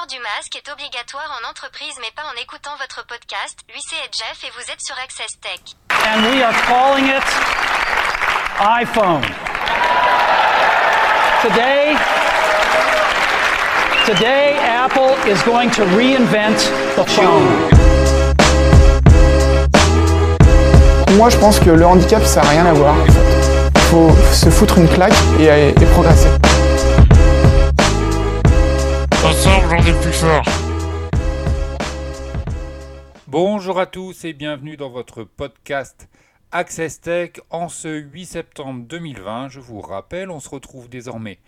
port du masque est obligatoire en entreprise mais pas en écoutant votre podcast. Lui c'est Jeff et vous êtes sur Access Tech. And we are calling it iPhone. Today, today Apple is going to reinvent the phone. Moi, je pense que le handicap, ça n'a rien à voir. Il faut se foutre une claque et, et progresser. Bonjour à tous et bienvenue dans votre podcast Access Tech en ce 8 septembre 2020. Je vous rappelle, on se retrouve désormais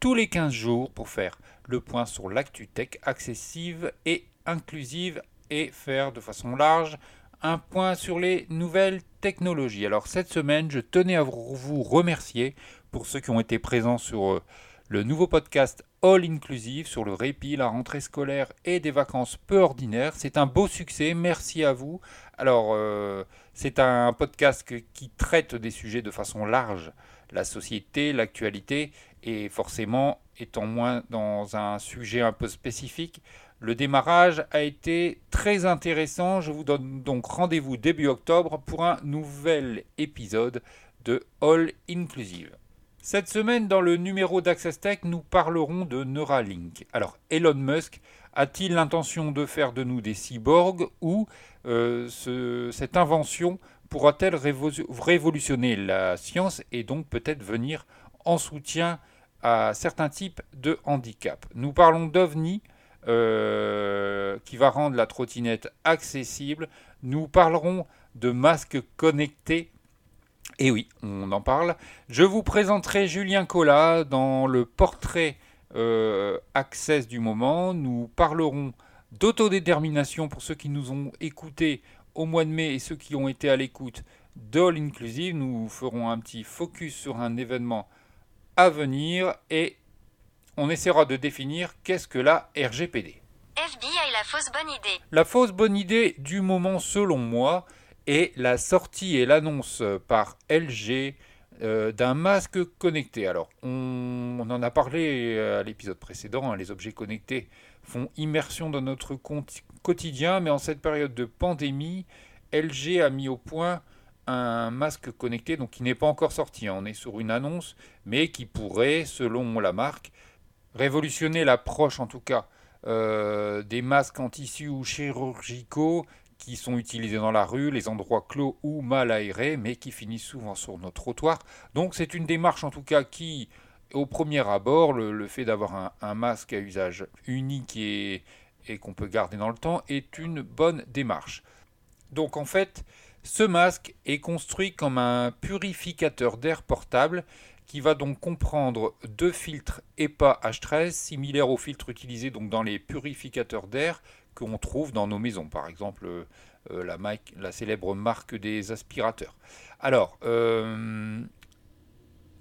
tous les 15 jours pour faire le point sur l'actu tech accessive et inclusive et faire de façon large un point sur les nouvelles technologies. Alors cette semaine, je tenais à vous remercier pour ceux qui ont été présents sur euh, le nouveau podcast All Inclusive sur le répit, la rentrée scolaire et des vacances peu ordinaires. C'est un beau succès, merci à vous. Alors euh, c'est un podcast qui traite des sujets de façon large, la société, l'actualité, et forcément étant moins dans un sujet un peu spécifique, le démarrage a été très intéressant. Je vous donne donc rendez-vous début octobre pour un nouvel épisode de All Inclusive. Cette semaine, dans le numéro d'Access Tech, nous parlerons de Neuralink. Alors, Elon Musk a-t-il l'intention de faire de nous des cyborgs ou euh, cette invention pourra-t-elle révolutionner la science et donc peut-être venir en soutien à certains types de handicap Nous parlons d'OVNI, euh, qui va rendre la trottinette accessible. Nous parlerons de masques connectés. Et oui, on en parle. Je vous présenterai Julien Collat dans le portrait euh, Access du moment. Nous parlerons d'autodétermination pour ceux qui nous ont écoutés au mois de mai et ceux qui ont été à l'écoute d'All Inclusive. Nous ferons un petit focus sur un événement à venir et on essaiera de définir qu'est-ce que la RGPD. FBI la fausse bonne idée. La fausse bonne idée du moment selon moi est la sortie et l'annonce par LG euh, d'un masque connecté. Alors on, en a parlé à l'épisode précédent, hein, les objets connectés font immersion dans notre quotidien, mais en cette période de pandémie, LG a mis au point un masque connecté, donc qui n'est pas encore sorti. Hein. On est sur une annonce, mais qui pourrait, selon la marque, révolutionner l'approche en tout cas euh, des masques en tissu ou chirurgicaux qui sont utilisés dans la rue, les endroits clos ou mal aérés, mais qui finissent souvent sur nos trottoirs. Donc c'est une démarche en tout cas qui, au premier abord, le, fait d'avoir un, masque à usage unique et, qu'on peut garder dans le temps est une bonne démarche. Donc en fait, ce masque est construit comme un purificateur d'air portable qui va donc comprendre deux filtres EPA H13 similaires aux filtres utilisés donc dans les purificateurs d'air qu'on trouve dans nos maisons, par exemple euh, la, la, célèbre marque des aspirateurs. Alors, euh,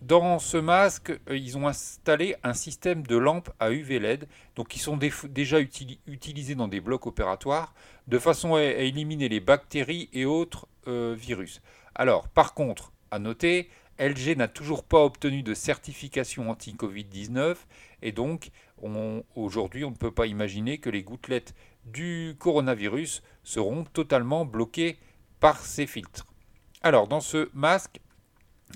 dans ce masque, euh, ils ont installé un système de lampes à UV LED, donc qui sont déjà utilisés dans des blocs opératoires, de façon à, éliminer les bactéries et autres virus. Alors, par contre, à noter, LG n'a toujours pas obtenu de certification anti-Covid-19 et donc aujourd'hui on ne peut pas imaginer que les gouttelettes du coronavirus seront totalement bloquées par ces filtres. Alors dans ce masque,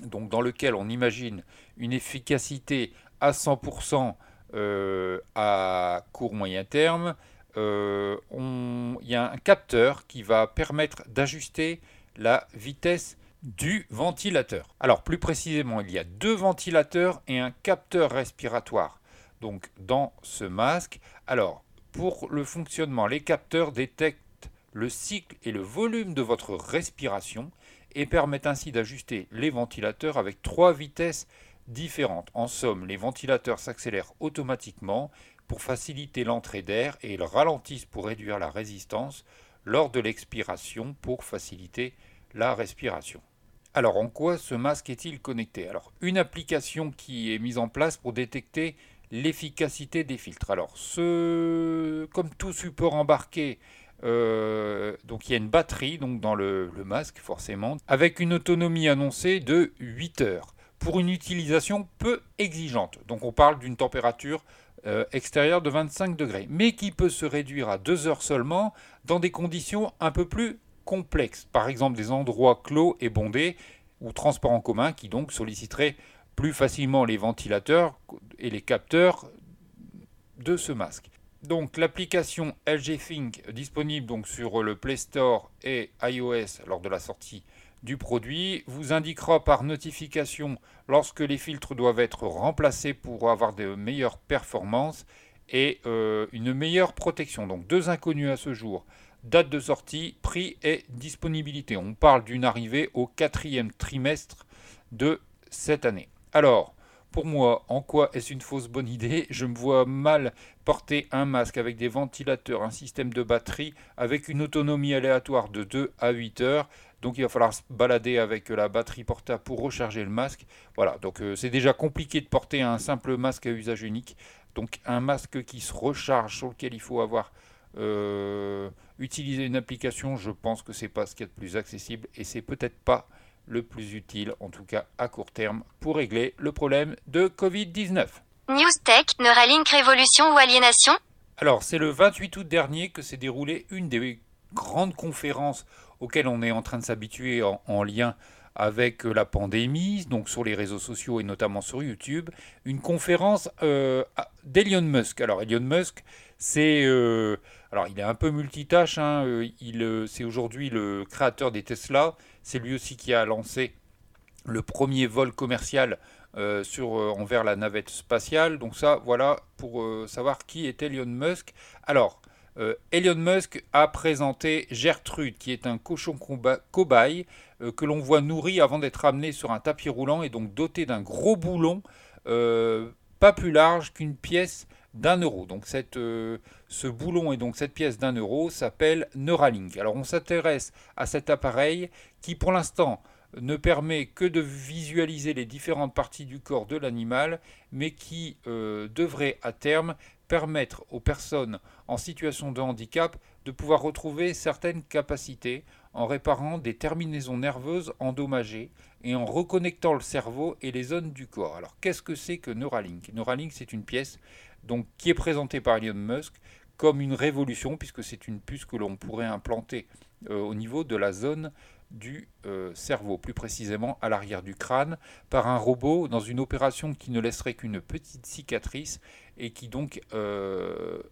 donc dans lequel on imagine une efficacité à 100% euh, à court moyen terme, euh, il y a un capteur qui va permettre d'ajuster la vitesse du ventilateur. Alors plus précisément, il y a deux ventilateurs et un capteur respiratoire. Donc dans ce masque, alors pour le fonctionnement, les capteurs détectent le cycle et le volume de votre respiration et permettent ainsi d'ajuster les ventilateurs avec trois vitesses différentes. En somme, les ventilateurs s'accélèrent automatiquement pour faciliter l'entrée d'air et ils ralentissent pour réduire la résistance lors de l'expiration pour faciliter la respiration. Alors en quoi ce masque est-il connecté? Alors une application qui est mise en place pour détecter l'efficacité des filtres. Alors ce, comme tout support embarqué, euh, donc il y a une batterie donc dans le, masque forcément, avec une autonomie annoncée de 8 heures pour une utilisation peu exigeante. Donc on parle d'une température euh, extérieur de 25 degrés, mais qui peut se réduire à 2 heures seulement dans des conditions un peu plus complexes, par exemple des endroits clos et bondés ou transports en commun qui donc solliciteraient plus facilement les ventilateurs et les capteurs de ce masque. Donc l'application LG Think disponible donc sur le Play Store et iOS lors de la sortie du produit vous indiquera par notification lorsque les filtres doivent être remplacés pour avoir de meilleures performances et euh, une meilleure protection. Donc deux inconnus à ce jour. Date de sortie, prix et disponibilité. On parle d'une arrivée au quatrième trimestre de cette année. Alors, pour moi, en quoi est-ce une fausse bonne idée? Je me vois mal porter un masque avec des ventilateurs, un système de batterie, avec une autonomie aléatoire de 2 à 8 heures. Donc il va falloir se balader avec la batterie portable pour recharger le masque. Voilà, donc euh, c'est déjà compliqué de porter un simple masque à usage unique. Donc un masque qui se recharge, sur lequel il faut avoir euh, utilisé une application, je pense que c'est pas ce qui est le plus accessible et c'est peut-être pas le plus utile, en tout cas à court terme, pour régler le problème de Covid-19. News Tech, Neuralink Révolution ou Aliénation? Alors, c'est le 28 août dernier que s'est déroulée une des grandes conférences auxquelles on est en train de s'habituer en, lien avec la pandémie, donc sur les réseaux sociaux et notamment sur YouTube, une conférence euh, d'Elon Musk. Alors Elon Musk, c'est euh, alors il est un peu multitâche. Hein, euh, il c'est aujourd'hui le créateur des Tesla. C'est lui aussi qui a lancé le premier vol commercial euh, euh, envers la navette spatiale. Donc ça, voilà pour euh, savoir qui est Elon Musk. Alors, Elon Musk a présenté Gertrude, qui est un cochon cobaye que l'on voit nourri avant d'être amené sur un tapis roulant et donc doté d'un gros boulon pas plus large qu'une pièce d'un euro. Donc cette, ce boulon et donc cette pièce d'un euro s'appelle Neuralink. Alors on s'intéresse à cet appareil qui pour l'instant ne permet que de visualiser les différentes parties du corps de l'animal, mais qui euh, devrait à terme permettre aux personnes en situation de handicap de pouvoir retrouver certaines capacités en réparant des terminaisons nerveuses endommagées et en reconnectant le cerveau et les zones du corps. Alors qu'est-ce que c'est que Neuralink? Neuralink c'est une pièce donc, qui est présentée par Elon Musk comme une révolution puisque c'est une puce que l'on pourrait implanter euh, au niveau de la zone du euh, cerveau, plus précisément à l'arrière du crâne, par un robot dans une opération qui ne laisserait qu'une petite cicatrice et qui donc euh,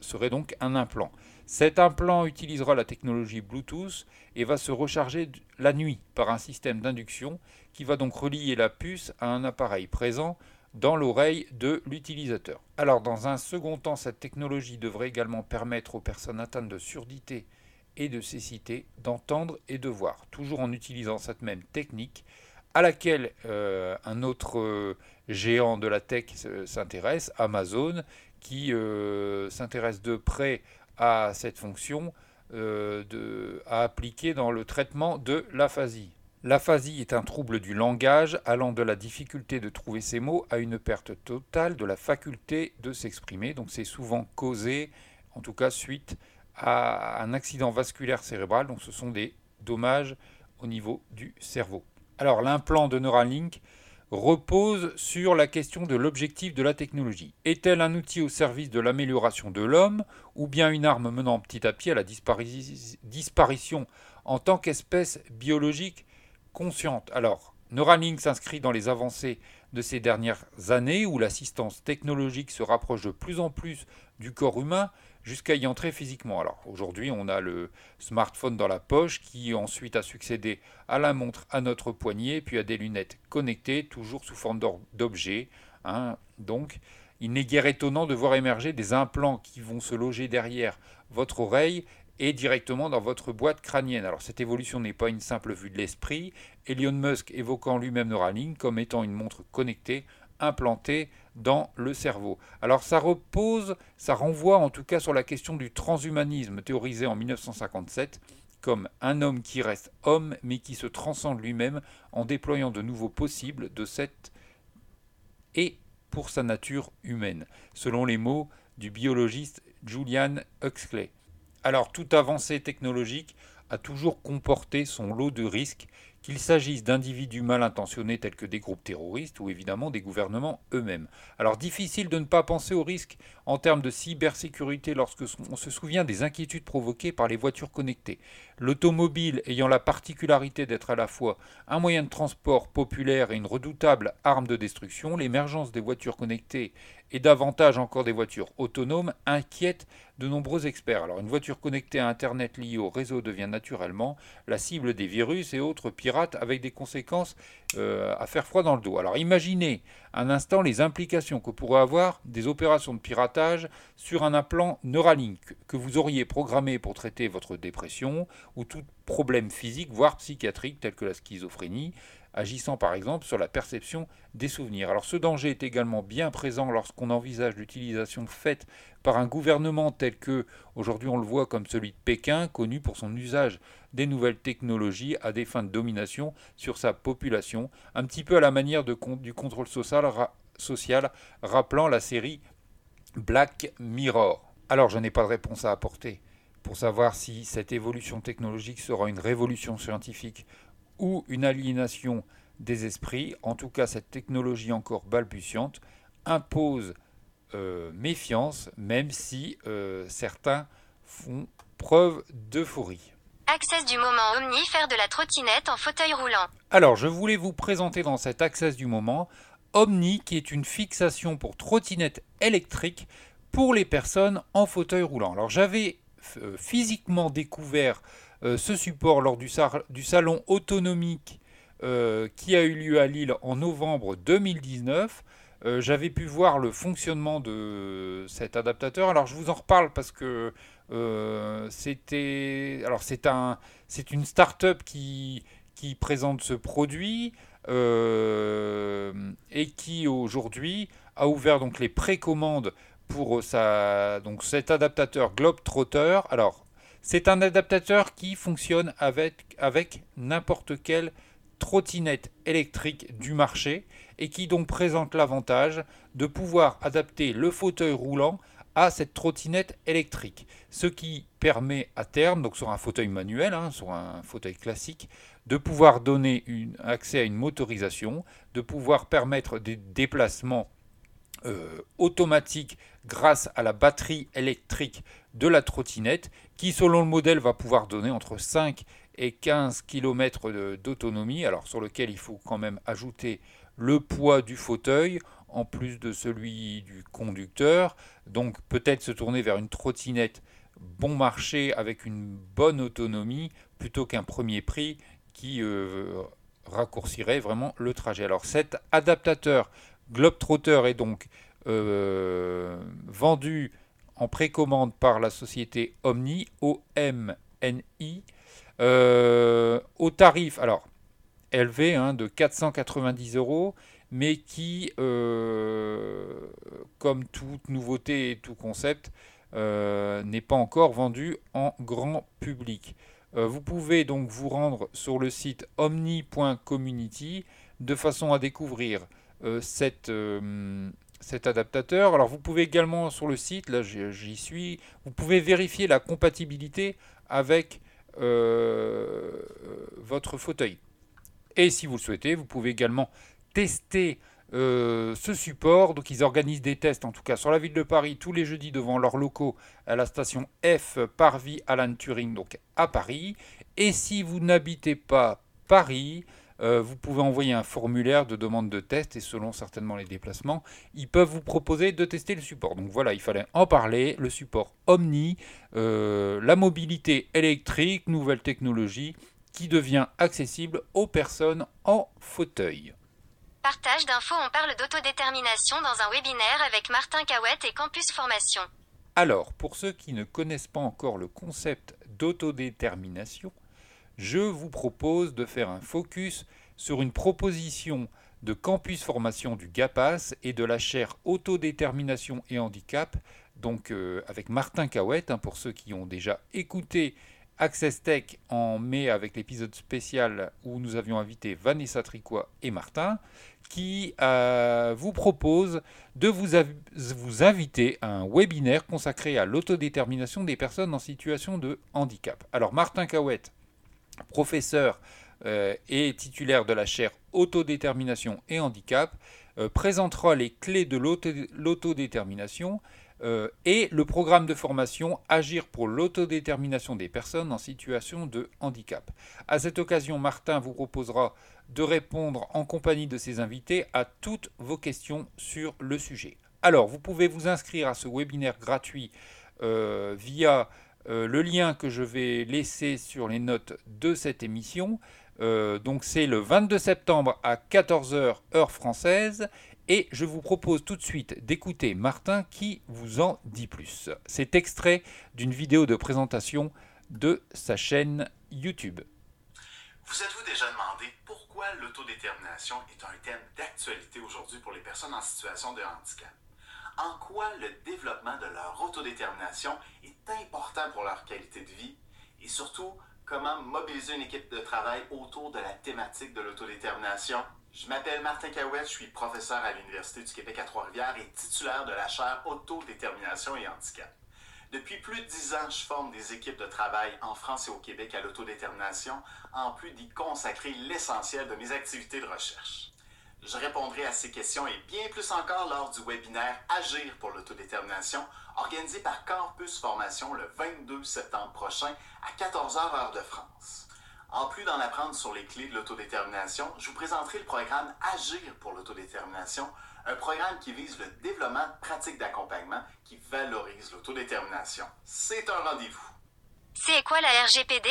serait donc un implant. Cet implant utilisera la technologie Bluetooth et va se recharger la nuit par un système d'induction qui va donc relier la puce à un appareil présent dans l'oreille de l'utilisateur. Alors dans un second temps, cette technologie devrait également permettre aux personnes atteintes de surdité et de cécité d'entendre et de voir, toujours en utilisant cette même technique à laquelle euh, un autre euh, géant de la tech s'intéresse, Amazon, qui euh, s'intéresse de près à cette fonction à appliquer dans le traitement de l'aphasie. L'aphasie est un trouble du langage allant de la difficulté de trouver ses mots à une perte totale de la faculté de s'exprimer. Donc c'est souvent causé, en tout cas suite à un accident vasculaire cérébral, donc ce sont des dommages au niveau du cerveau. Alors l'implant de Neuralink repose sur la question de l'objectif de la technologie. Est-elle un outil au service de l'amélioration de l'homme ou bien une arme menant petit à petit à la disparition en tant qu'espèce biologique consciente Alors, Neuralink s'inscrit dans les avancées de ces dernières années où l'assistance technologique se rapproche de plus en plus du corps humain jusqu'à y entrer physiquement. Alors aujourd'hui, on a le smartphone dans la poche qui ensuite a succédé à la montre à notre poignet, puis à des lunettes connectées, toujours sous forme d'objets. Hein. Donc, il n'est guère étonnant de voir émerger des implants qui vont se loger derrière votre oreille et directement dans votre boîte crânienne. Alors cette évolution n'est pas une simple vue de l'esprit, Elon Musk évoquant lui-même Neuralink comme étant une montre connectée implantée dans le cerveau. Alors ça repose, ça renvoie en tout cas sur la question du transhumanisme théorisé en 1957 comme un homme qui reste homme mais qui se transcende lui-même en déployant de nouveaux possibles de cette et pour sa nature humaine, selon les mots du biologiste Julian Huxley. Alors toute avancée technologique a toujours comporté son lot de risques qu'il s'agisse d'individus mal intentionnés tels que des groupes terroristes ou évidemment des gouvernements eux-mêmes. Alors difficile de ne pas penser au risque en termes de cybersécurité lorsque on se souvient des inquiétudes provoquées par les voitures connectées. L'automobile ayant la particularité d'être à la fois un moyen de transport populaire et une redoutable arme de destruction, l'émergence des voitures connectées et davantage encore des voitures autonomes inquiète de nombreux experts. Alors une voiture connectée à Internet liée au réseau devient naturellement la cible des virus et autres pirates avec des conséquences euh, à faire froid dans le dos. Alors imaginez un instant les implications que pourraient avoir des opérations de piratage sur un implant Neuralink que vous auriez programmé pour traiter votre dépression ou tout problème physique, voire psychiatrique tel que la schizophrénie, agissant par exemple sur la perception des souvenirs. Alors ce danger est également bien présent lorsqu'on envisage l'utilisation faite par un gouvernement tel que, aujourd'hui on le voit comme celui de Pékin, connu pour son usage des nouvelles technologies à des fins de domination sur sa population, un petit peu à la manière du contrôle social rappelant la série Black Mirror. Alors je n'ai pas de réponse à apporter pour savoir si cette évolution technologique sera une révolution scientifique ou une aliénation des esprits, en tout cas cette technologie encore balbutiante, impose euh, méfiance, même si euh, certains font preuve d'euphorie. Access du moment Omni, faire de la trottinette en fauteuil roulant. Alors, je voulais vous présenter dans cet Access du moment Omni, qui est une fixation pour trottinette électrique pour les personnes en fauteuil roulant. Alors, j'avais euh, physiquement découvert ce support lors du, salon autonomique euh, qui a eu lieu à Lille en novembre 2019. Euh, j'avais pu voir le fonctionnement de cet adaptateur. Alors je vous en reparle parce que c'était alors c'est un c'est une start-up qui qui présente ce produit et qui aujourd'hui a ouvert donc les précommandes pour sa donc cet adaptateur Globetrotter. Alors c'est un adaptateur qui fonctionne avec, n'importe quelle trottinette électrique du marché et qui donc présente l'avantage de pouvoir adapter le fauteuil roulant à cette trottinette électrique. Ce qui permet à terme, donc sur un fauteuil manuel, hein, sur un fauteuil classique, de pouvoir donner accès à une motorisation, de pouvoir permettre des déplacements euh, automatique grâce à la batterie électrique de la trottinette qui selon le modèle va pouvoir donner entre 5 et 15 km d'autonomie. Alors sur lequel il faut quand même ajouter le poids du fauteuil en plus de celui du conducteur. Donc peut-être se tourner vers une trottinette bon marché avec une bonne autonomie plutôt qu'un premier prix qui euh, raccourcirait vraiment le trajet. Alors cet adaptateur Globetrotter est donc euh, vendu en précommande par la société Omni, O-M-N-I, euh, au tarif alors élevé hein, de 490 euros, mais qui, euh, comme toute nouveauté et tout concept, n'est pas encore vendu en grand public. vous pouvez donc vous rendre sur le site omni.community de façon à découvrir euh, euh, cet adaptateur. Alors vous pouvez également sur le site, là j'y suis, vous pouvez vérifier la compatibilité avec euh, votre fauteuil. Et si vous le souhaitez, vous pouvez également tester ce support. Donc ils organisent des tests, en tout cas sur la ville de Paris, tous les jeudis devant leurs locaux à la station F Parvis Alan Turing, donc à Paris. Et si vous n'habitez pas Paris, euh, vous pouvez envoyer un formulaire de demande de test et selon certainement les déplacements, ils peuvent vous proposer de tester le support. Donc voilà, il fallait en parler, le support Omni, euh, la mobilité électrique, nouvelle technologie qui devient accessible aux personnes en fauteuil. Partage d'infos, on parle d'autodétermination dans un webinaire avec Martin Cahouette et Campus Formation. Alors, pour ceux qui ne connaissent pas encore le concept d'autodétermination, je vous propose de faire un focus sur une proposition de campus formation du GAPAS et de la chaire Autodétermination et Handicap, donc euh, avec Martin Cahouette, hein, pour ceux qui ont déjà écouté Access Tech en mai avec l'épisode spécial où nous avions invité Vanessa Tricois et Martin, qui euh, vous propose de vous, vous inviter à un webinaire consacré à l'autodétermination des personnes en situation de handicap. Alors Martin Cahouette professeur euh, et titulaire de la chaire Autodétermination et Handicap, euh, présentera les clés de l'autodétermination euh, et le programme de formation Agir pour l'autodétermination des personnes en situation de handicap. À cette occasion, Martin vous proposera de répondre en compagnie de ses invités à toutes vos questions sur le sujet. Alors, vous pouvez vous inscrire à ce webinaire gratuit via euh, le lien que je vais laisser sur les notes de cette émission. donc c'est le 22 septembre à 14h heure française et je vous propose tout de suite d'écouter Martin qui vous en dit plus. C'est extrait d'une vidéo de présentation de sa chaîne YouTube. Vous êtes-vous déjà demandé pourquoi l'autodétermination est un thème d'actualité aujourd'hui pour les personnes en situation de handicap? En quoi le développement de leur autodétermination est important pour leur qualité de vie? Et surtout, comment mobiliser une équipe de travail autour de la thématique de l'autodétermination? Je m'appelle Martin Cahouette, je suis professeur à l'Université du Québec à Trois-Rivières et titulaire de la chaire Autodétermination et Handicap. Depuis plus de dix ans, je forme des équipes de travail en France et au Québec à l'autodétermination, en plus d'y consacrer l'essentiel de mes activités de recherche. Je répondrai à ces questions et bien plus encore lors du webinaire Agir pour l'autodétermination, organisé par Campus Formation le 22 septembre prochain à 14h heure de France. En plus d'en apprendre sur les clés de l'autodétermination, je vous présenterai le programme Agir pour l'autodétermination, un programme qui vise le développement de pratiques d'accompagnement qui valorisent l'autodétermination. C'est un rendez-vous. C'est quoi la RGPD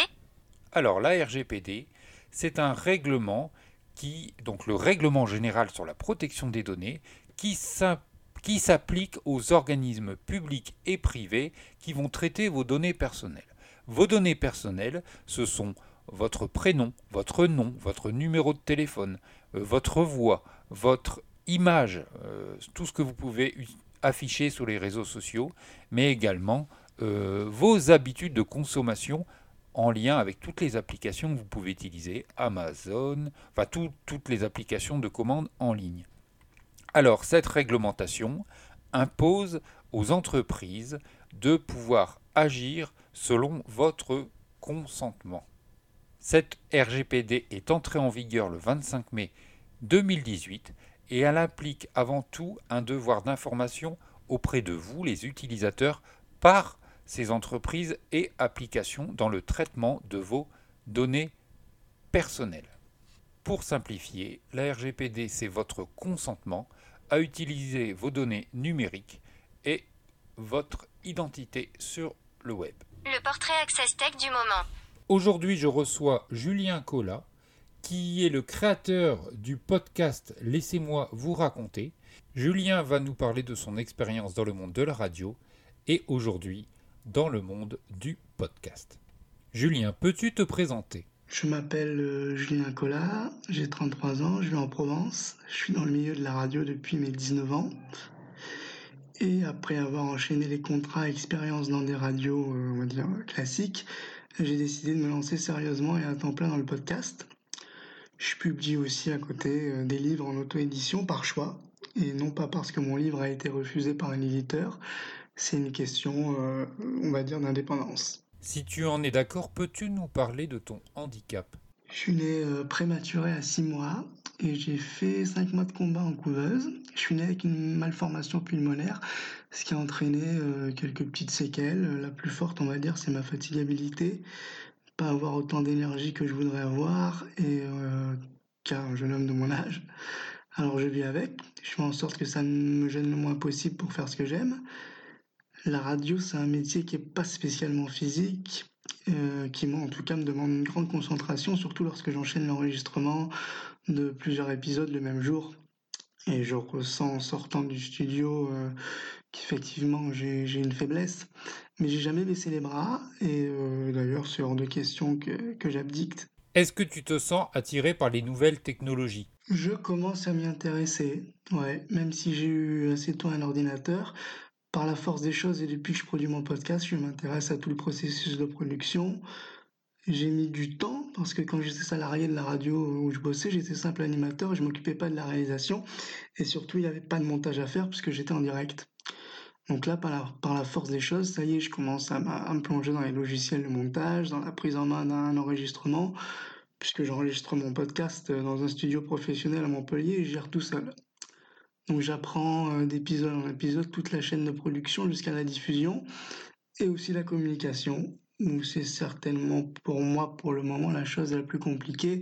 Alors la RGPD, c'est un règlement qui, donc le règlement général sur la protection des données, qui s'applique aux organismes publics et privés qui vont traiter vos données personnelles. Vos données personnelles, ce sont votre prénom, votre nom, votre numéro de téléphone, euh, votre voix, votre image, euh, tout ce que vous pouvez afficher sur les réseaux sociaux, mais également euh, vos habitudes de consommation en lien avec toutes les applications que vous pouvez utiliser, Amazon, enfin toutes les applications de commande en ligne. Alors cette réglementation impose aux entreprises de pouvoir agir selon votre consentement. Cette RGPD est entrée en vigueur le 25 mai 2018 et elle implique avant tout un devoir d'information auprès de vous, les utilisateurs, par ces entreprises et applications dans le traitement de vos données personnelles. Pour simplifier, la RGPD, c'est votre consentement à utiliser vos données numériques et votre identité sur le web. Le portrait Access Tech du moment. Aujourd'hui, je reçois Julien Collat, qui est le créateur du podcast Laissez-moi vous raconter. Julien va nous parler de son expérience dans le monde de la radio et aujourd'hui dans le monde du podcast. Julien, peux-tu te présenter? Je m'appelle euh, Julien Collat, j'ai 33 ans, je vis en Provence, je suis dans le milieu de la radio depuis mes 19 ans. Et après avoir enchaîné les contrats expériences dans des radios, euh, on va dire, classiques, j'ai décidé de me lancer sérieusement et à temps plein dans le podcast. Je publie aussi à côté euh, des livres en auto-édition par choix et non pas parce que mon livre a été refusé par un éditeur. C'est une question, euh, on va dire, d'indépendance. Si tu en es d'accord, peux-tu nous parler de ton handicap? Je suis né euh, prématuré à 6 mois et j'ai fait 5 mois de combat en couveuse. Je suis né avec une malformation pulmonaire, ce qui a entraîné euh, quelques petites séquelles. La plus forte, on va dire, c'est ma fatigabilité, pas avoir autant d'énergie que je voudrais avoir, et euh, car un jeune homme de mon âge. Alors je vis avec, je fais en sorte que ça me gêne le moins possible pour faire ce que j'aime. La radio, c'est un métier qui n'est pas spécialement physique, euh, qui moi en tout cas me demande une grande concentration, surtout lorsque j'enchaîne l'enregistrement de plusieurs épisodes le même jour. Et je ressens en sortant du studio euh, qu'effectivement j'ai une faiblesse. Mais j'ai jamais baissé les bras et euh, d'ailleurs c'est hors de question que, que j'abdicte. Est-ce que tu te sens attiré par les nouvelles technologies? Je commence à m'y intéresser, ouais. Même si j'ai eu assez tôt un ordinateur, par la force des choses et depuis que je produis mon podcast, je m'intéresse à tout le processus de production. J'ai mis du temps parce que quand j'étais salarié de la radio où je bossais, j'étais simple animateur je m'occupais pas de la réalisation et surtout il n'y avait pas de montage à faire puisque j'étais en direct. Donc là, par la, force des choses, ça y est, je commence à, à, me plonger dans les logiciels de montage, dans la prise en main d'un enregistrement. puisque j'enregistre mon podcast dans un studio professionnel à Montpellier et je gère tout seul. Donc j'apprends euh, d'épisode en épisode toute la chaîne de production jusqu'à la diffusion et aussi la communication, c'est certainement pour moi pour le moment la chose la plus compliquée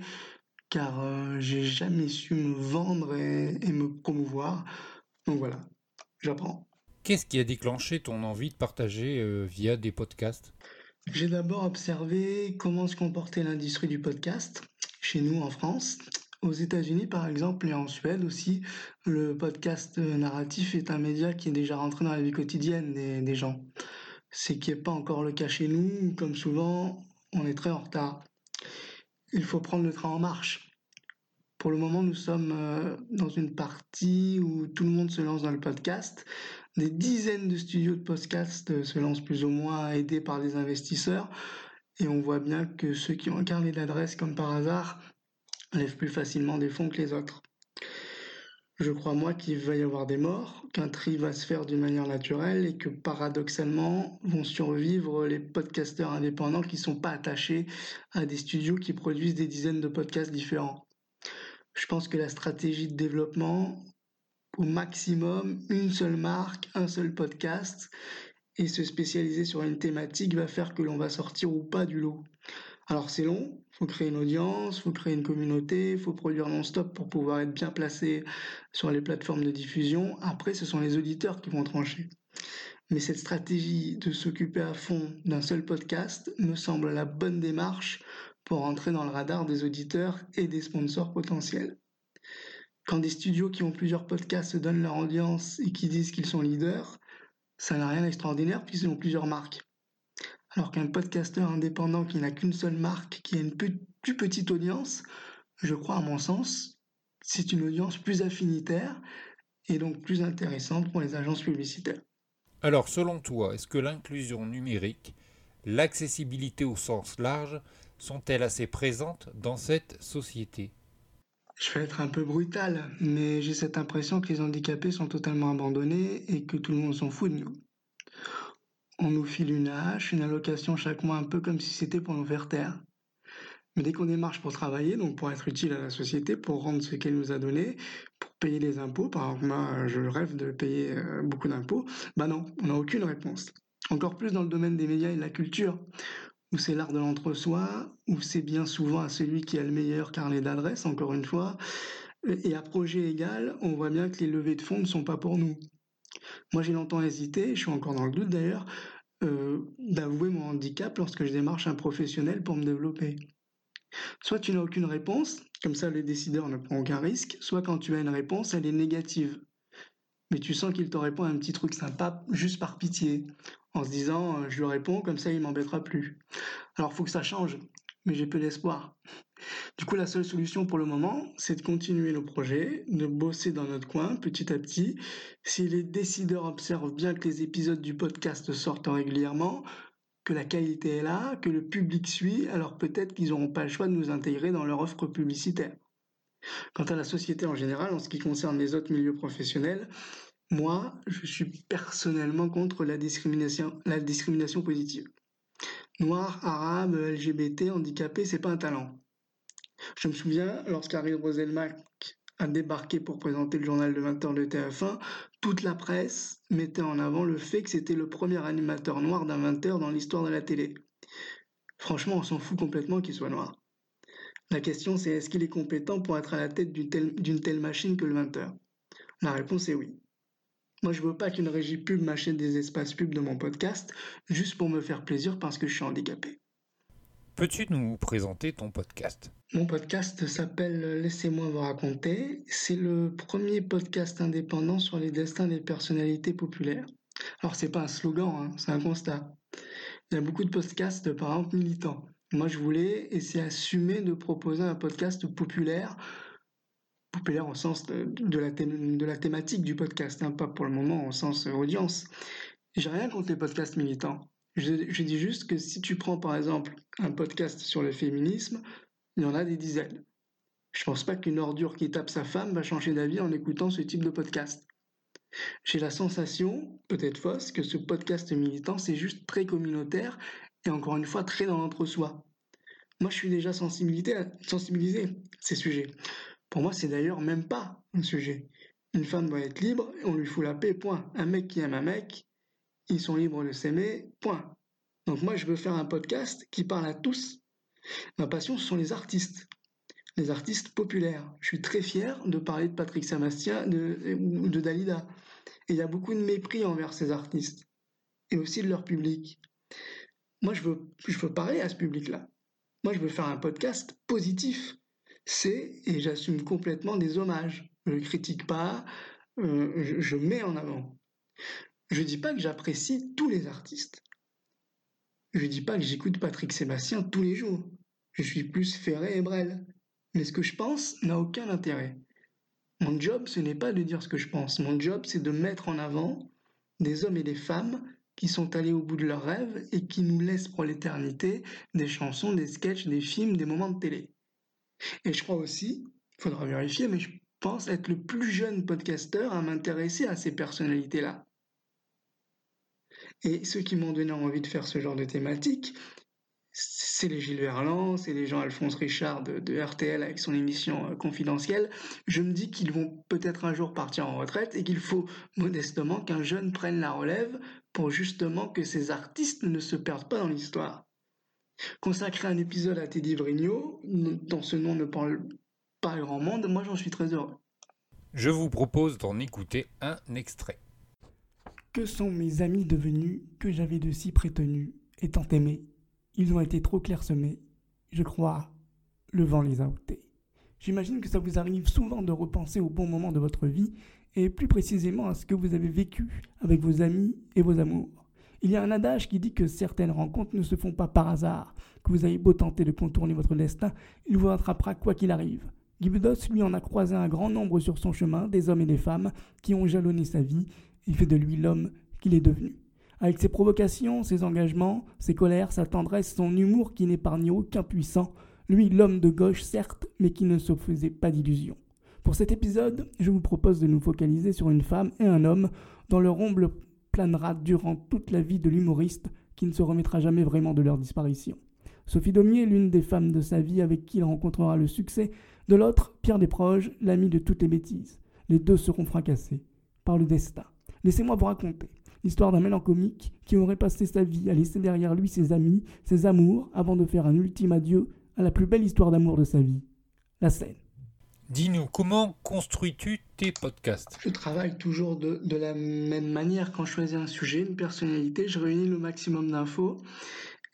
car euh, j'ai jamais su me vendre et, et me promouvoir. Donc voilà, j'apprends. Qu'est-ce qui a déclenché ton envie de partager euh, via des podcasts? J'ai d'abord observé comment se comportait l'industrie du podcast chez nous en France. Aux États-Unis, par exemple, et en Suède aussi, le podcast narratif est un média qui est déjà rentré dans la vie quotidienne des, gens. Ce qui n'est pas encore le cas chez nous, comme souvent, on est très en retard. Il faut prendre le train en marche. Pour le moment, nous sommes euh, dans une partie où tout le monde se lance dans le podcast. Des dizaines de studios de podcast euh, se lancent plus ou moins aidés par des investisseurs. Et on voit bien que ceux qui ont un carnet d'adresses, comme par hasard, lèvent plus facilement des fonds que les autres. Je crois, moi, qu'il va y avoir des morts, qu'un tri va se faire d'une manière naturelle et que paradoxalement vont survivre les podcasteurs indépendants qui ne sont pas attachés à des studios qui produisent des dizaines de podcasts différents. Je pense que la stratégie de développement, au maximum, une seule marque, un seul podcast, et se spécialiser sur une thématique va faire que l'on va sortir ou pas du lot. Alors c'est long, faut créer une audience, faut créer une communauté, faut produire non-stop pour pouvoir être bien placé sur les plateformes de diffusion. Après, ce sont les auditeurs qui vont trancher. Mais cette stratégie de s'occuper à fond d'un seul podcast me semble la bonne démarche pour entrer dans le radar des auditeurs et des sponsors potentiels. Quand des studios qui ont plusieurs podcasts se donnent leur audience et qui disent qu'ils sont leaders, ça n'a rien d'extraordinaire puisqu'ils ont plusieurs marques. Alors qu'un podcasteur indépendant qui n'a qu'une seule marque, qui a une plus petite audience, je crois à mon sens, c'est une audience plus affinitaire et donc plus intéressante pour les agences publicitaires. Alors selon toi, est-ce que l'inclusion numérique, l'accessibilité au sens large, sont-elles assez présentes dans cette société? Je vais être un peu brutal, mais j'ai cette impression que les handicapés sont totalement abandonnés et que tout le monde s'en fout de nous. On nous file une hache, une allocation chaque mois, un peu comme si c'était pour nous faire taire. Mais dès qu'on démarche pour travailler, donc pour être utile à la société, pour rendre ce qu'elle nous a donné, pour payer les impôts, par exemple, moi, je rêve de payer euh, beaucoup d'impôts, bah non, on n'a aucune réponse. Encore plus dans le domaine des médias et de la culture, où c'est l'art de l'entre-soi, où c'est bien souvent à celui qui a le meilleur carnet d'adresse, encore une fois, et à projet égal, on voit bien que les levées de fonds ne sont pas pour nous. Moi, j'ai longtemps hésité, je suis encore dans le doute d'ailleurs, euh, d'avouer mon handicap lorsque je démarche un professionnel pour me développer. Soit tu n'as aucune réponse, comme ça le décideur ne prend aucun risque, soit quand tu as une réponse, elle est négative. Mais tu sens qu'il te répond un petit truc sympa juste par pitié, en se disant euh, je lui réponds, comme ça il m'embêtera plus. Alors faut que ça change, mais j'ai peu d'espoir. Du coup, la seule solution pour le moment, c'est de continuer nos projets, de bosser dans notre coin petit à petit. Si les décideurs observent bien que les épisodes du podcast sortent régulièrement, que la qualité est là, que le public suit, alors peut-être qu'ils n'auront pas le choix de nous intégrer dans leur offre publicitaire. Quant à la société en général, en ce qui concerne les autres milieux professionnels, moi, je suis personnellement contre la discrimination, la discrimination positive. Noir, arabe, LGBT, handicapé, c'est pas un talent. Je me souviens, lorsqu'Harry Roselmack a débarqué pour présenter le journal de 20h de TF1, toute la presse mettait en avant le fait que c'était le premier animateur noir d'un 20h dans l'histoire de la télé. Franchement, on s'en fout complètement qu'il soit noir. La question c'est est-ce qu'il est compétent pour être à la tête d'une telle, machine que le 20h La réponse est oui. Moi, je veux pas qu'une régie pub m'achète des espaces pubs de mon podcast juste pour me faire plaisir parce que je suis handicapé. Peux-tu nous présenter ton podcast? Mon podcast s'appelle Laissez-moi vous raconter. C'est le premier podcast indépendant sur les destins des personnalités populaires. Alors c'est pas un slogan, hein, c'est un constat. Il y a beaucoup de podcasts, par exemple, militants. Moi je voulais, c'est assumé de proposer un podcast populaire, populaire au sens de, la, de la, thématique du podcast, hein, pas pour le moment au sens audience. J'ai rien contre les podcasts militants. Je, dis juste que si tu prends par exemple un podcast sur le féminisme, il y en a des dizaines. Je pense pas qu'une ordure qui tape sa femme va changer d'avis en écoutant ce type de podcast. J'ai la sensation, peut-être fausse, que ce podcast militant, c'est juste très communautaire et encore une fois très dans l'entre-soi. Moi, je suis déjà sensibilisé à, ces sujets. Pour moi, c'est d'ailleurs même pas un sujet. Une femme doit être libre et on lui fout la paix, point. Un mec qui aime un mec, ils sont libres de s'aimer, point. Donc moi, je veux faire un podcast qui parle à tous. Ma passion, ce sont les artistes, les artistes populaires. Je suis très fier de parler de Patrick Sébastien de, ou de Dalida. Et il y a beaucoup de mépris envers ces artistes et aussi de leur public. Moi, je veux, je veux parler à ce public-là. Moi, je veux faire un podcast positif. C'est, et j'assume complètement, des hommages. Je ne critique pas, euh, je mets en avant. Je dis pas que j'apprécie tous les artistes. Je dis pas que j'écoute Patrick Sébastien tous les jours. Je suis plus Ferré et Brel. Mais ce que je pense n'a aucun intérêt. Mon job, ce n'est pas de dire ce que je pense. Mon job, c'est de mettre en avant des hommes et des femmes qui sont allés au bout de leurs rêves et qui nous laissent pour l'éternité des chansons, des sketchs, des films, des moments de télé. Et je crois aussi, il faudra vérifier, mais je pense être le plus jeune podcasteur à m'intéresser à ces personnalités-là. Et ceux qui m'ont donné envie de faire ce genre de thématique, c'est les Gilles Verland, c'est les Jean-Alphonse Richard de, RTL avec son émission euh, confidentielle. Je me dis qu'ils vont peut-être un jour partir en retraite et qu'il faut modestement qu'un jeune prenne la relève pour justement que ces artistes ne se perdent pas dans l'histoire. Consacrer un épisode à Teddy Vrigno, dont ce nom ne parle pas grand monde, moi j'en suis très heureux. Je vous propose d'en écouter un extrait. Que sont mes amis devenus que j'avais de si prétenus et tant aimés Ils ont été trop clairsemés. Je crois, le vent les a ôtés. J'imagine que ça vous arrive souvent de repenser au bon moment de votre vie et plus précisément à ce que vous avez vécu avec vos amis et vos amours. Il y a un adage qui dit que certaines rencontres ne se font pas par hasard, que vous avez beau tenter de contourner votre destin, il vous rattrapera quoi qu'il arrive. Guy lui, en a croisé un grand nombre sur son chemin, des hommes et des femmes qui ont jalonné sa vie il fait de lui l'homme qu'il est devenu. Avec ses provocations, ses engagements, ses colères, sa tendresse, son humour qui n'épargne aucun puissant, lui l'homme de gauche certes, mais qui ne se faisait pas d'illusions. Pour cet épisode, je vous propose de nous focaliser sur une femme et un homme dont le ombre planera durant toute la vie de l'humoriste qui ne se remettra jamais vraiment de leur disparition. Sophie Daumier, l'une des femmes de sa vie avec qui il rencontrera le succès, de l'autre, Pierre Desproges, l'ami de toutes les bêtises. Les deux seront fracassés par le destin. Laissez-moi vous raconter l'histoire d'un mélancolique qui aurait passé sa vie à laisser derrière lui ses amis, ses amours, avant de faire un ultime adieu à la plus belle histoire d'amour de sa vie, la scène. Dis-nous, comment construis-tu tes podcasts? Je travaille toujours de, de, la même manière. Quand je choisis un sujet, une personnalité, je réunis le maximum d'infos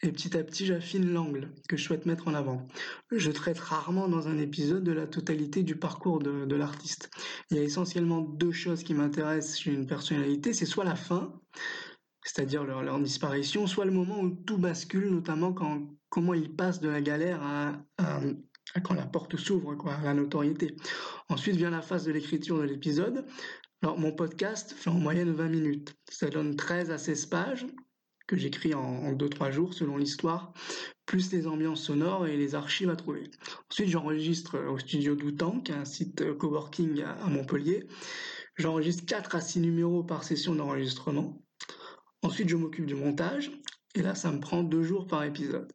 et petit à petit j'affine l'angle que je souhaite mettre en avant. Je traite rarement dans un épisode de la totalité du parcours de, l'artiste. Il y a essentiellement deux choses qui m'intéressent chez une personnalité, c'est soit la fin, c'est-à-dire leur, leur, disparition, soit le moment où tout bascule, notamment quand comment il passe de la galère à, à, à quand la porte s'ouvre, quoi, à la notoriété. Ensuite vient la phase de l'écriture de l'épisode. Alors mon podcast fait en moyenne 20 minutes. Ça donne 13 à 16 pages que j'écris en 2-3 jours selon l'histoire, plus les ambiances sonores et les archives à trouver. Ensuite, j'enregistre au studio Doutan, qui est un site coworking à Montpellier. J'enregistre 4 à 6 numéros par session d'enregistrement. Ensuite, je m'occupe du montage, et là, ça me prend 2 jours par épisode.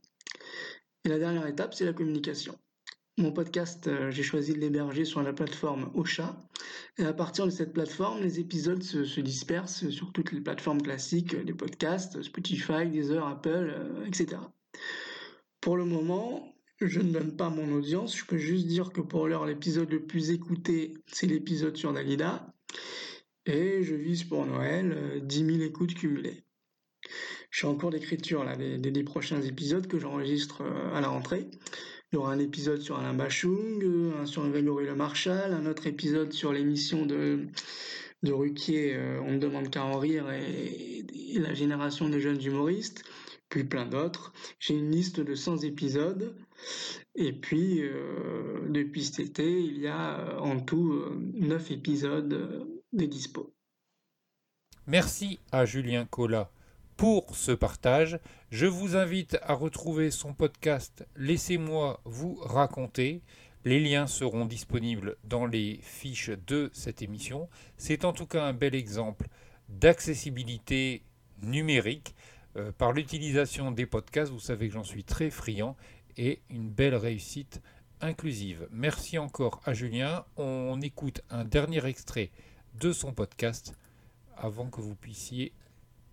Et la dernière étape, c'est la communication. Mon podcast, euh, j'ai choisi de l'héberger sur la plateforme Ocha. Et à partir de cette plateforme, les épisodes se, se dispersent sur toutes les plateformes classiques, les podcasts, Spotify, Deezer, Apple, euh, etc. Pour le moment, je ne donne pas mon audience. Je peux juste dire que pour l'heure, l'épisode le plus écouté, c'est l'épisode sur Dalida. Et je vise pour Noël euh, 10 000 écoutes cumulées. Je suis en cours d'écriture des, des 10 prochains épisodes que j'enregistre euh, à la rentrée. Il y aura un épisode sur Alain Bachung, un sur Grégory Le Marchal, un autre épisode sur l'émission de, Ruquier, euh, On ne demande qu'à en rire, et, la génération des jeunes humoristes, puis plein d'autres. J'ai une liste de 100 épisodes, et puis euh, depuis cet été, il y a en tout euh, 9 épisodes de dispo. Merci à Julien Collat pour ce partage. Je vous invite à retrouver son podcast Laissez-moi vous raconter. Les liens seront disponibles dans les fiches de cette émission. C'est en tout cas un bel exemple d'accessibilité numérique euh, par l'utilisation des podcasts. Vous savez que j'en suis très friand et une belle réussite inclusive. Merci encore à Julien. On écoute un dernier extrait de son podcast avant que vous puissiez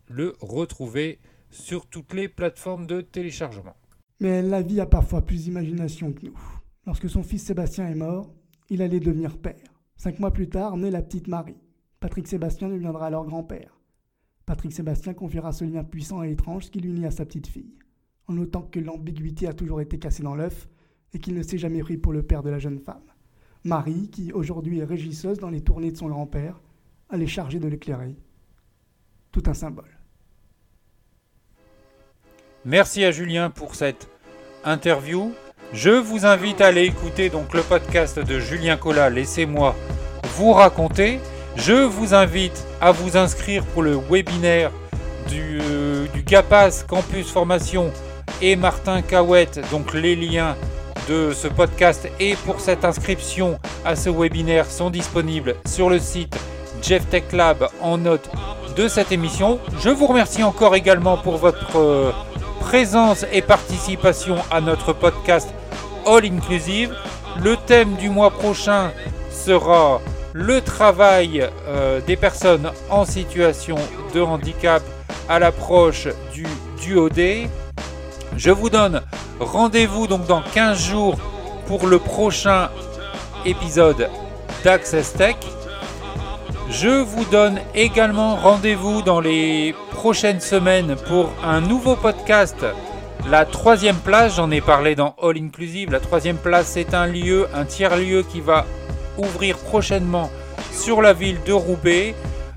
le retrouver sur toutes les plateformes de téléchargement. Mais la vie a parfois plus d'imagination que nous. Lorsque son fils Sébastien est mort, il allait devenir père. Cinq mois plus tard naît la petite Marie. Patrick Sébastien deviendra alors grand-père. Patrick Sébastien confiera ce lien puissant et étrange qui l'unit à sa petite fille, en notant que l'ambiguïté a toujours été cassée dans l'œuf et qu'il ne s'est jamais pris pour le père de la jeune femme. Marie, qui aujourd'hui est régisseuse dans les tournées de son grand-père, allait charger de l'éclairer. Tout un symbole. Merci à Julien pour cette interview. Je vous invite à aller écouter donc le podcast de Julien Collat, Laissez-moi vous raconter. Je vous invite à vous inscrire pour le webinaire du, euh, Campus Formation et Martin Cahouette, donc les liens de ce podcast et pour cette inscription à ce webinaire sont disponibles sur le site Jeff Tech Lab en note de cette émission. Je vous remercie encore également pour votre euh, présence et participation à notre podcast All Inclusive. Le thème du mois prochain sera le travail euh, des personnes en situation de handicap à l'approche du duodé. Je vous donne rendez-vous donc dans 15 jours pour le prochain épisode d'Access Tech. Je vous donne également rendez-vous dans les prochaines semaines pour un nouveau podcast. La troisième place, j'en ai parlé dans All Inclusive. La troisième place, c'est un lieu, un tiers-lieu qui va ouvrir prochainement sur la ville de Roubaix.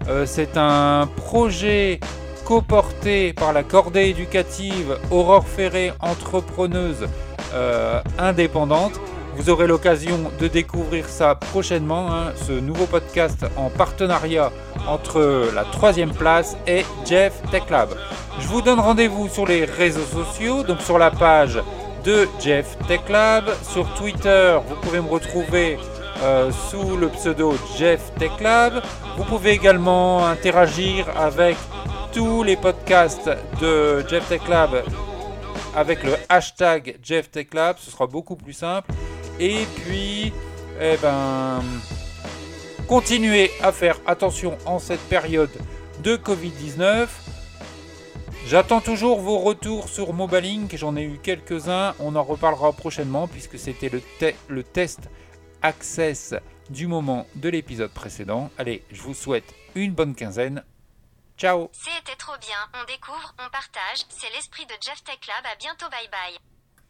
Euh, c'est un projet coporté par la cordée éducative Aurore Ferré, entrepreneuse euh, indépendante. Vous aurez l'occasion de découvrir ça prochainement, hein, ce nouveau podcast en partenariat entre la troisième place et Jeff Tech Lab. Je vous donne rendez-vous sur les réseaux sociaux, donc sur la page de Jeff Tech Lab, sur Twitter, vous pouvez me retrouver euh, sous le pseudo Jeff Tech Lab. Vous pouvez également interagir avec tous les podcasts de Jeff Tech Lab avec le hashtag Jeff Tech Lab, ce sera beaucoup plus simple. Et puis, eh ben, continuez à faire attention en cette période de Covid-19. J'attends toujours vos retours sur Mobalink, j'en ai eu quelques-uns, on en reparlera prochainement puisque c'était le, test Access du moment de l'épisode précédent. Allez, je vous souhaite une bonne quinzaine. Ciao C'était trop bien, on découvre, on partage, c'est l'esprit de Jeff Tech Lab, à bientôt bye bye.